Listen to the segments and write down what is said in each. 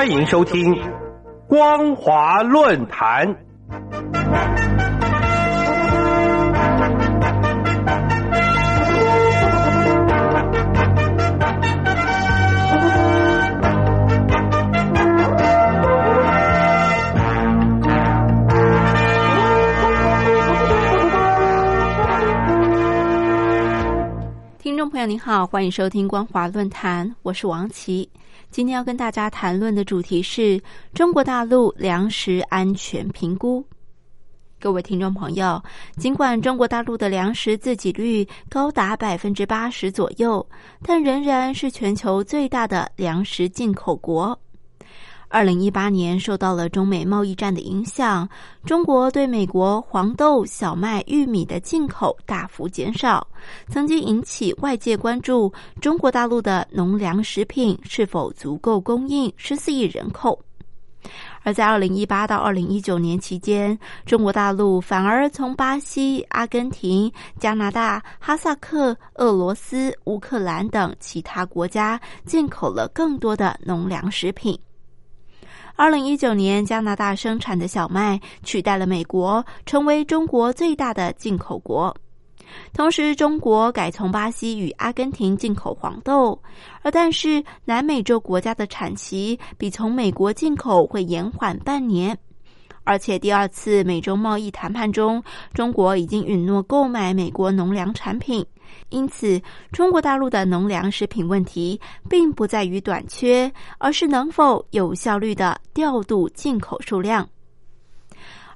欢迎收听《光华论坛》。朋友您好，欢迎收听光华论坛，我是王琦。今天要跟大家谈论的主题是中国大陆粮食安全评估。各位听众朋友，尽管中国大陆的粮食自给率高达百分之八十左右，但仍然是全球最大的粮食进口国。二零一八年受到了中美贸易战的影响，中国对美国黄豆、小麦、玉米的进口大幅减少，曾经引起外界关注中国大陆的农粮食品是否足够供应十四亿人口。而在二零一八到二零一九年期间，中国大陆反而从巴西、阿根廷、加拿大、哈萨克、俄罗斯、乌克兰等其他国家进口了更多的农粮食品。二零一九年，加拿大生产的小麦取代了美国，成为中国最大的进口国。同时，中国改从巴西与阿根廷进口黄豆，而但是南美洲国家的产期比从美国进口会延缓半年。而且，第二次美洲贸易谈判中，中国已经允诺购买美国农粮产品。因此，中国大陆的农粮食品问题并不在于短缺，而是能否有效率的调度进口数量。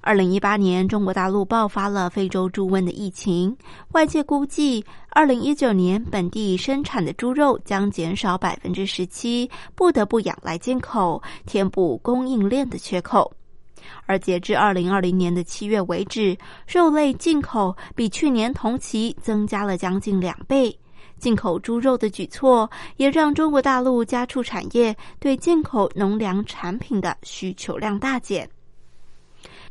二零一八年，中国大陆爆发了非洲猪瘟的疫情，外界估计，二零一九年本地生产的猪肉将减少百分之十七，不得不仰赖进口，填补供应链的缺口。而截至二零二零年的七月为止，肉类进口比去年同期增加了将近两倍。进口猪肉的举措也让中国大陆家畜产业对进口农粮产品的需求量大减。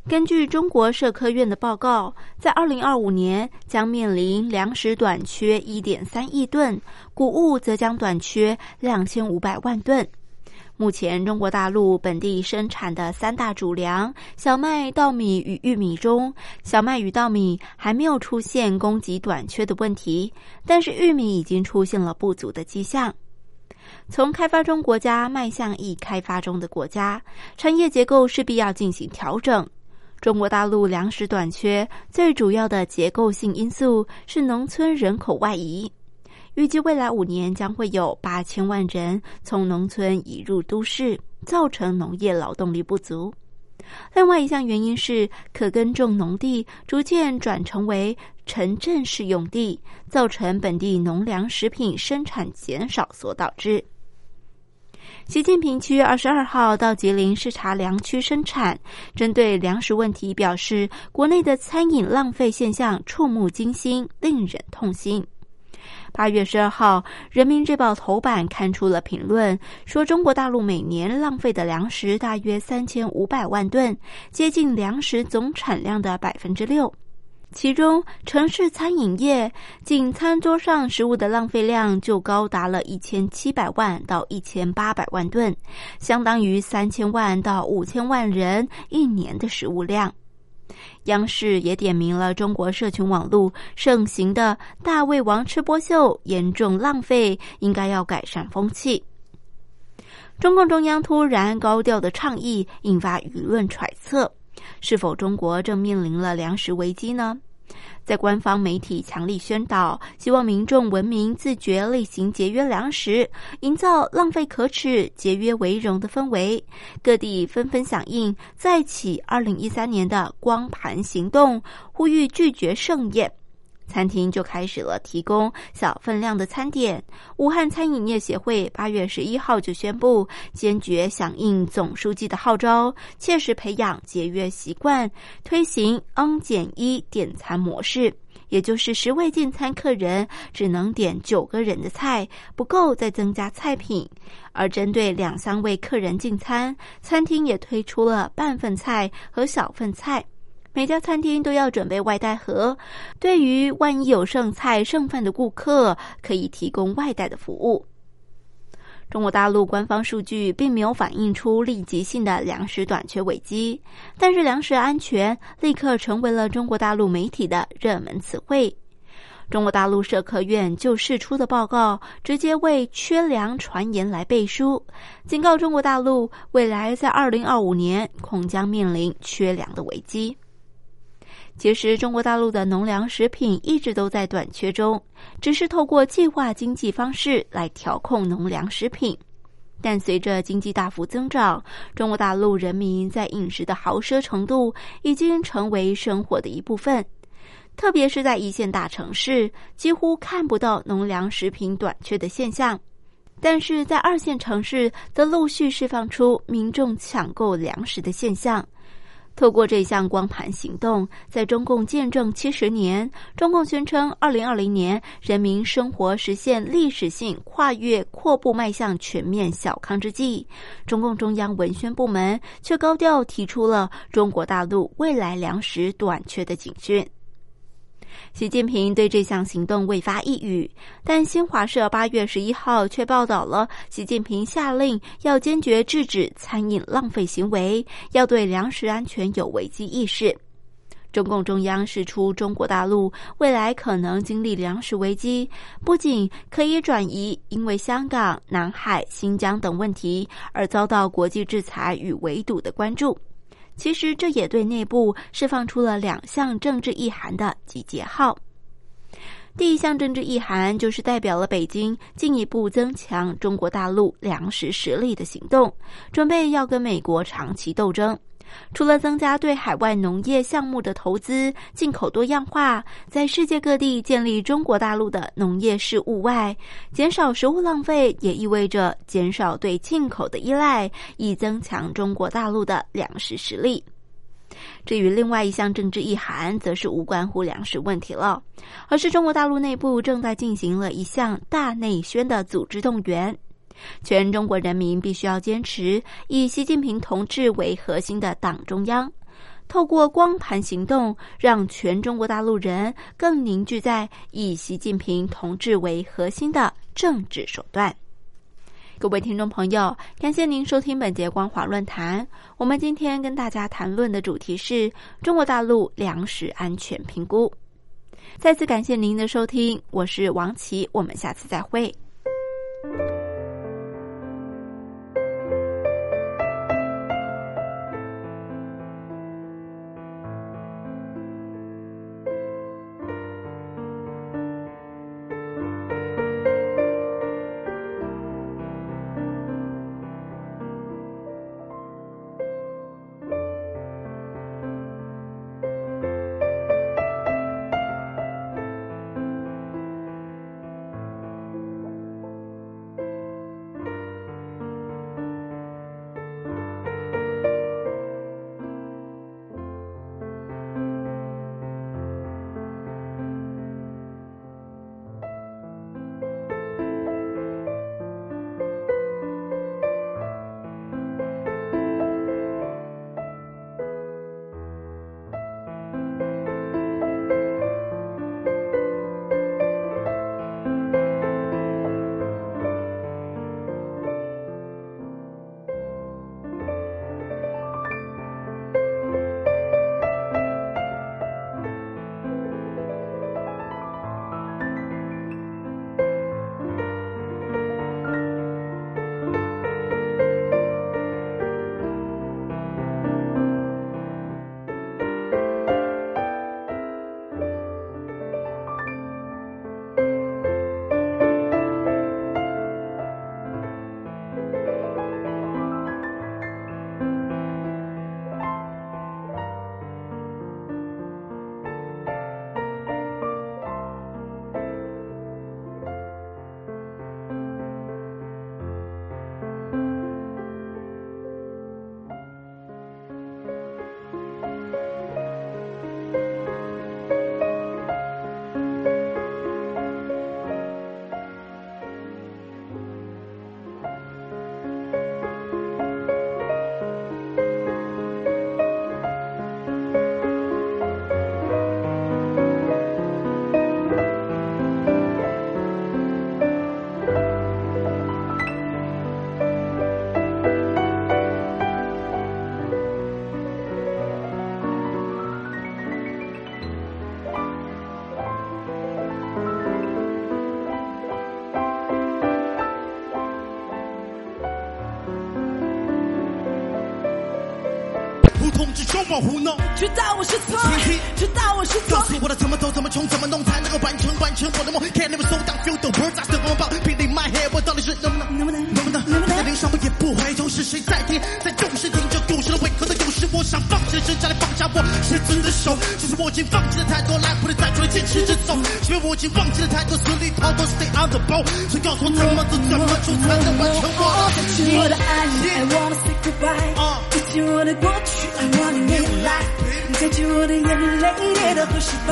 根据中国社科院的报告，在二零二五年将面临粮食短缺一点三亿吨，谷物则将短缺两千五百万吨。目前，中国大陆本地生产的三大主粮——小麦、稻米与玉米中，小麦与稻米还没有出现供给短缺的问题，但是玉米已经出现了不足的迹象。从开发中国家迈向已开发中的国家，产业结构势必要进行调整。中国大陆粮食短缺最主要的结构性因素是农村人口外移。预计未来五年将会有八千万人从农村移入都市，造成农业劳动力不足。另外一项原因是可耕种农地逐渐转成为城镇式用地，造成本地农粮食品生产减少所导致。习近平七月二十二号到吉林视察粮区生产，针对粮食问题表示，国内的餐饮浪费现象触目惊心，令人痛心。八月十二号，《人民日报》头版刊出了评论，说中国大陆每年浪费的粮食大约三千五百万吨，接近粮食总产量的百分之六。其中，城市餐饮业仅餐桌上食物的浪费量就高达了一千七百万到一千八百万吨，相当于三千万到五千万人一年的食物量。央视也点名了中国社群网络盛行的大胃王吃播秀，严重浪费，应该要改善风气。中共中央突然高调的倡议，引发舆论揣测：是否中国正面临了粮食危机呢？在官方媒体强力宣导，希望民众文明自觉，例行节约粮食，营造浪费可耻、节约为荣的氛围。各地纷纷响应，再起二零一三年的光盘行动，呼吁拒绝盛宴。餐厅就开始了提供小分量的餐点。武汉餐饮业协会八月十一号就宣布，坚决响应总书记的号召，切实培养节约习惯，推行 N 减一点餐模式，也就是十位进餐客人只能点九个人的菜，不够再增加菜品。而针对两三位客人进餐，餐厅也推出了半份菜和小份菜。每家餐厅都要准备外带盒，对于万一有剩菜剩饭的顾客，可以提供外带的服务。中国大陆官方数据并没有反映出立即性的粮食短缺危机，但是粮食安全立刻成为了中国大陆媒体的热门词汇。中国大陆社科院就释出的报告，直接为缺粮传言来背书，警告中国大陆未来在二零二五年恐将面临缺粮的危机。其实，中国大陆的农粮食品一直都在短缺中，只是透过计划经济方式来调控农粮食品。但随着经济大幅增长，中国大陆人民在饮食的豪奢程度已经成为生活的一部分。特别是在一线大城市，几乎看不到农粮食品短缺的现象；但是在二线城市，则陆续释放出民众抢购粮食的现象。透过这项光盘行动，在中共建政七十年，中共宣称二零二零年人民生活实现历史性跨越，阔步迈向全面小康之际，中共中央文宣部门却高调提出了中国大陆未来粮食短缺的警讯。习近平对这项行动未发一语，但新华社八月十一号却报道了习近平下令要坚决制止餐饮浪费行为，要对粮食安全有危机意识。中共中央释出中国大陆未来可能经历粮食危机，不仅可以转移因为香港、南海、新疆等问题而遭到国际制裁与围堵的关注。其实，这也对内部释放出了两项政治意涵的集结号。第一项政治意涵就是代表了北京进一步增强中国大陆粮食实力的行动，准备要跟美国长期斗争。除了增加对海外农业项目的投资、进口多样化，在世界各地建立中国大陆的农业事务外，减少食物浪费也意味着减少对进口的依赖，以增强中国大陆的粮食实力。至于另外一项政治意涵，则是无关乎粮食问题了，而是中国大陆内部正在进行了一项大内宣的组织动员。全中国人民必须要坚持以习近平同志为核心的党中央，透过光盘行动，让全中国大陆人更凝聚在以习近平同志为核心的政治手段。各位听众朋友，感谢您收听本节光华论坛。我们今天跟大家谈论的主题是中国大陆粮食安全评估。再次感谢您的收听，我是王琦，我们下次再会。我糊弄，知道我是错，知道我是错。告诉我的怎么走，怎么冲，怎么弄才能够完成完成我的梦？Can't never slow down, feel the words I still on 爆，Beating my head，我到底是能不能？能不能？能不能？能不能？脸上我也不回头，是谁在听，在重视听着故事的为何的有时我想放弃了挣扎来放下我失尊的手，其实我已经放弃了太多，来不及再出来坚持着走，因为我已经忘记了太多，死里逃脱 stay on the boat，所以告诉我怎么走，怎么做才能？完成我的再见我的爱，I wanna say goodbye。再见我的过去，I wanna live life。再见我的眼泪，跌倒和失败。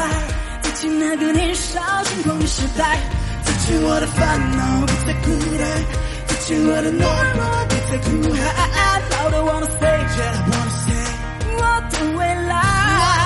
擦去那个年少轻狂的时代。再去我的烦恼，不再孤单。再去我的懦弱，不再哭喊。All I wanna say, Yeah, I wanna say，我的。未来。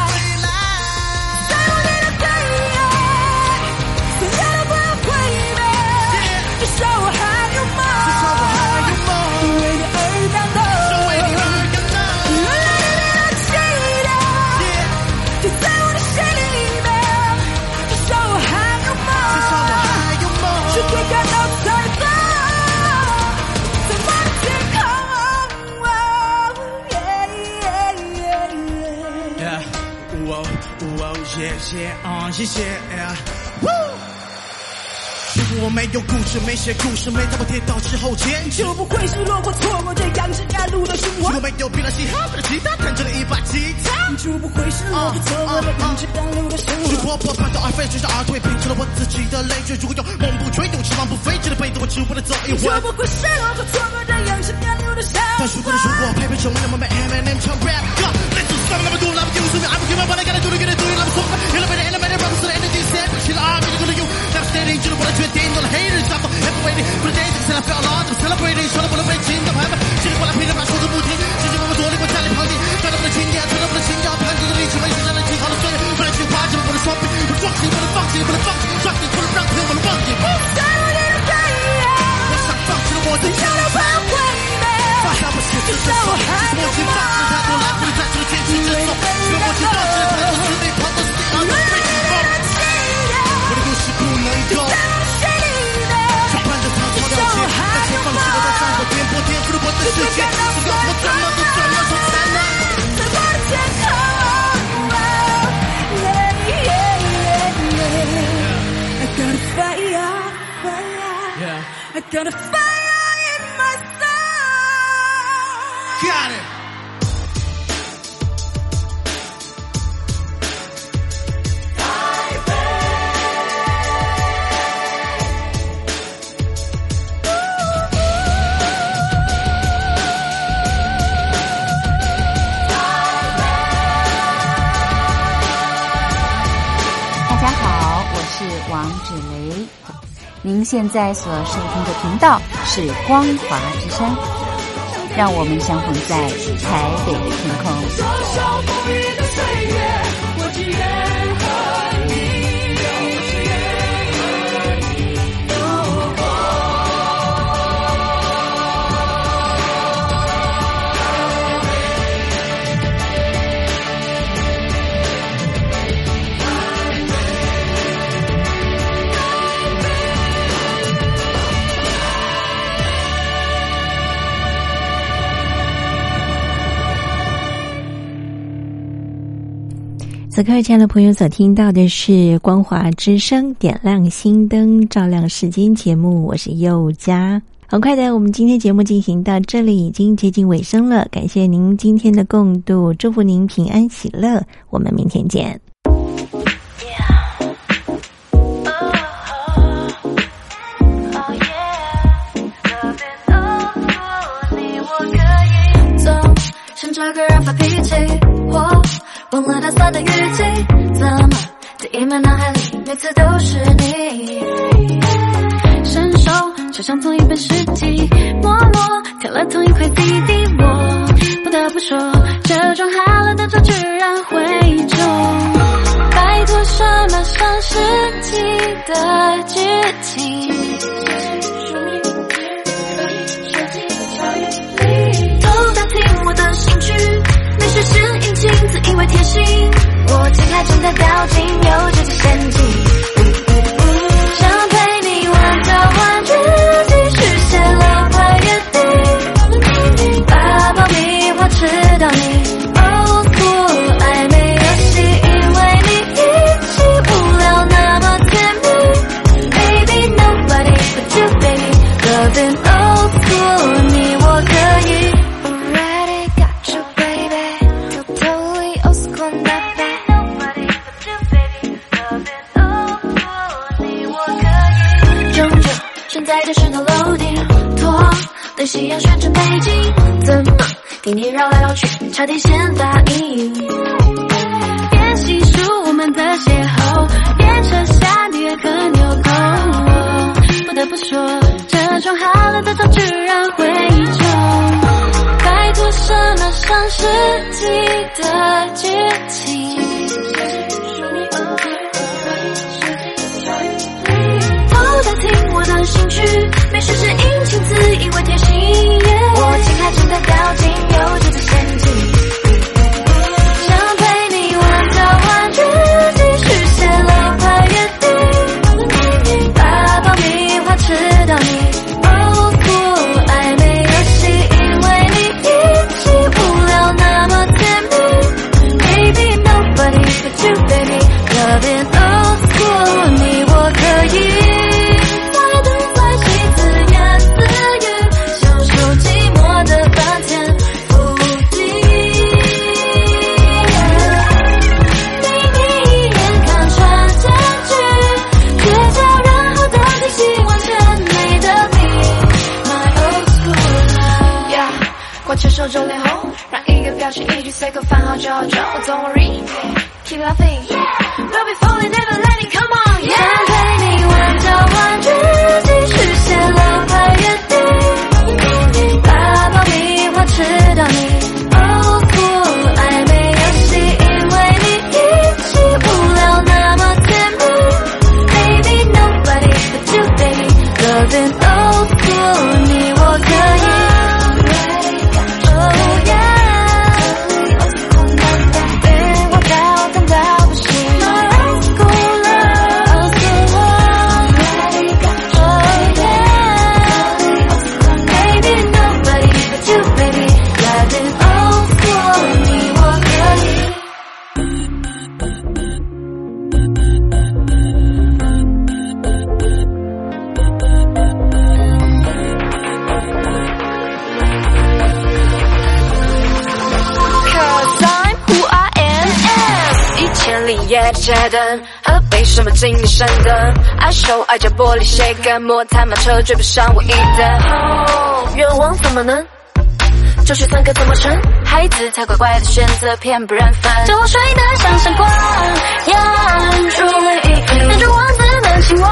耶耶啊耶耶，Woo！如果我没有故事，没写故事，没在我跌倒之后坚持。就不会是落过错过这样是赶路的生活如果。没有比了嘻哈，背了吉他，弹着了一把吉他。就不会是落过错过这样是赶路的生是活。活泼半途而废，随着而退，拼成了我自己的累赘。如果有梦不追，有翅膀不飞，这个辈子我只为了走一回就。不会是落过错过这样是赶路的生但如果的如果配备成那么美 Eminem 唱 rap God Let's do something I'm doing I'm using me I'm giving what I gotta do to get it through I'm so elevated elevated rubber to the energy set 起了 I'm gonna you Never standing 知道我的颠覆了我的世界，只要我怎么走怎么走才能。I got a fire, fire. I got a fire in 现在所收听的频道是光华之声，让我们相逢在台北的天空。此刻，亲爱的朋友，所听到的是光华之声点亮心灯，照亮世间节目，我是佑佳。很快的，我们今天节目进行到这里，已经接近尾声了。感谢您今天的共度，祝福您平安喜乐。我们明天见。总想找个人发脾气，忘了打算的语气，怎么在一秒脑海里每次都是你？伸手就像同一本诗集，默默看了同一块 CD，我不得不说，这种好了的错居然会中。拜托，什么上世纪的剧情？都打听我的兴趣，只是殷勤，自以为贴心。我竟还真的掉进有这个陷差点先答应，变心数我们的邂逅，变成下一颗纽扣。不得不说，这种好了的道具让回忆中。拜托什么上世纪的剧情？都打听我的心绪，没事质殷勤，自以为贴心。我竟还真的掉进。灯河北什么精灵山爱修爱叫玻璃鞋跟摩擦马车追不上我一人愿望怎么能就去三课怎么成？孩子才乖乖的选择偏不认分。觉我睡得像闪光，yang，穿着我们的星光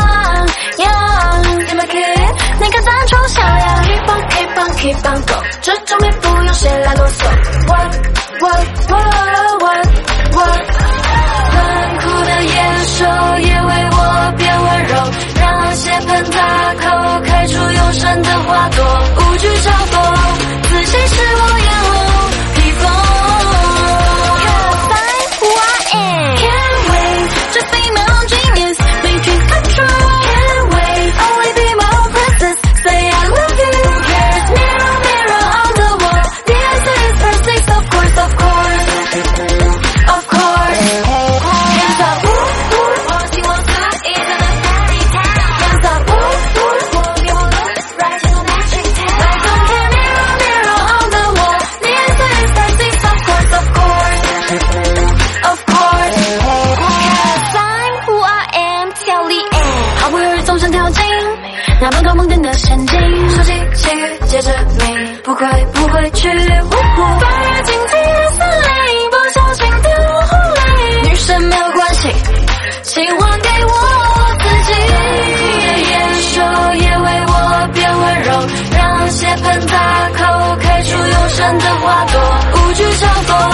，yang，看你看小羊 keep on keep on keep on go，这种面不用谁来啰嗦花朵无惧嘲讽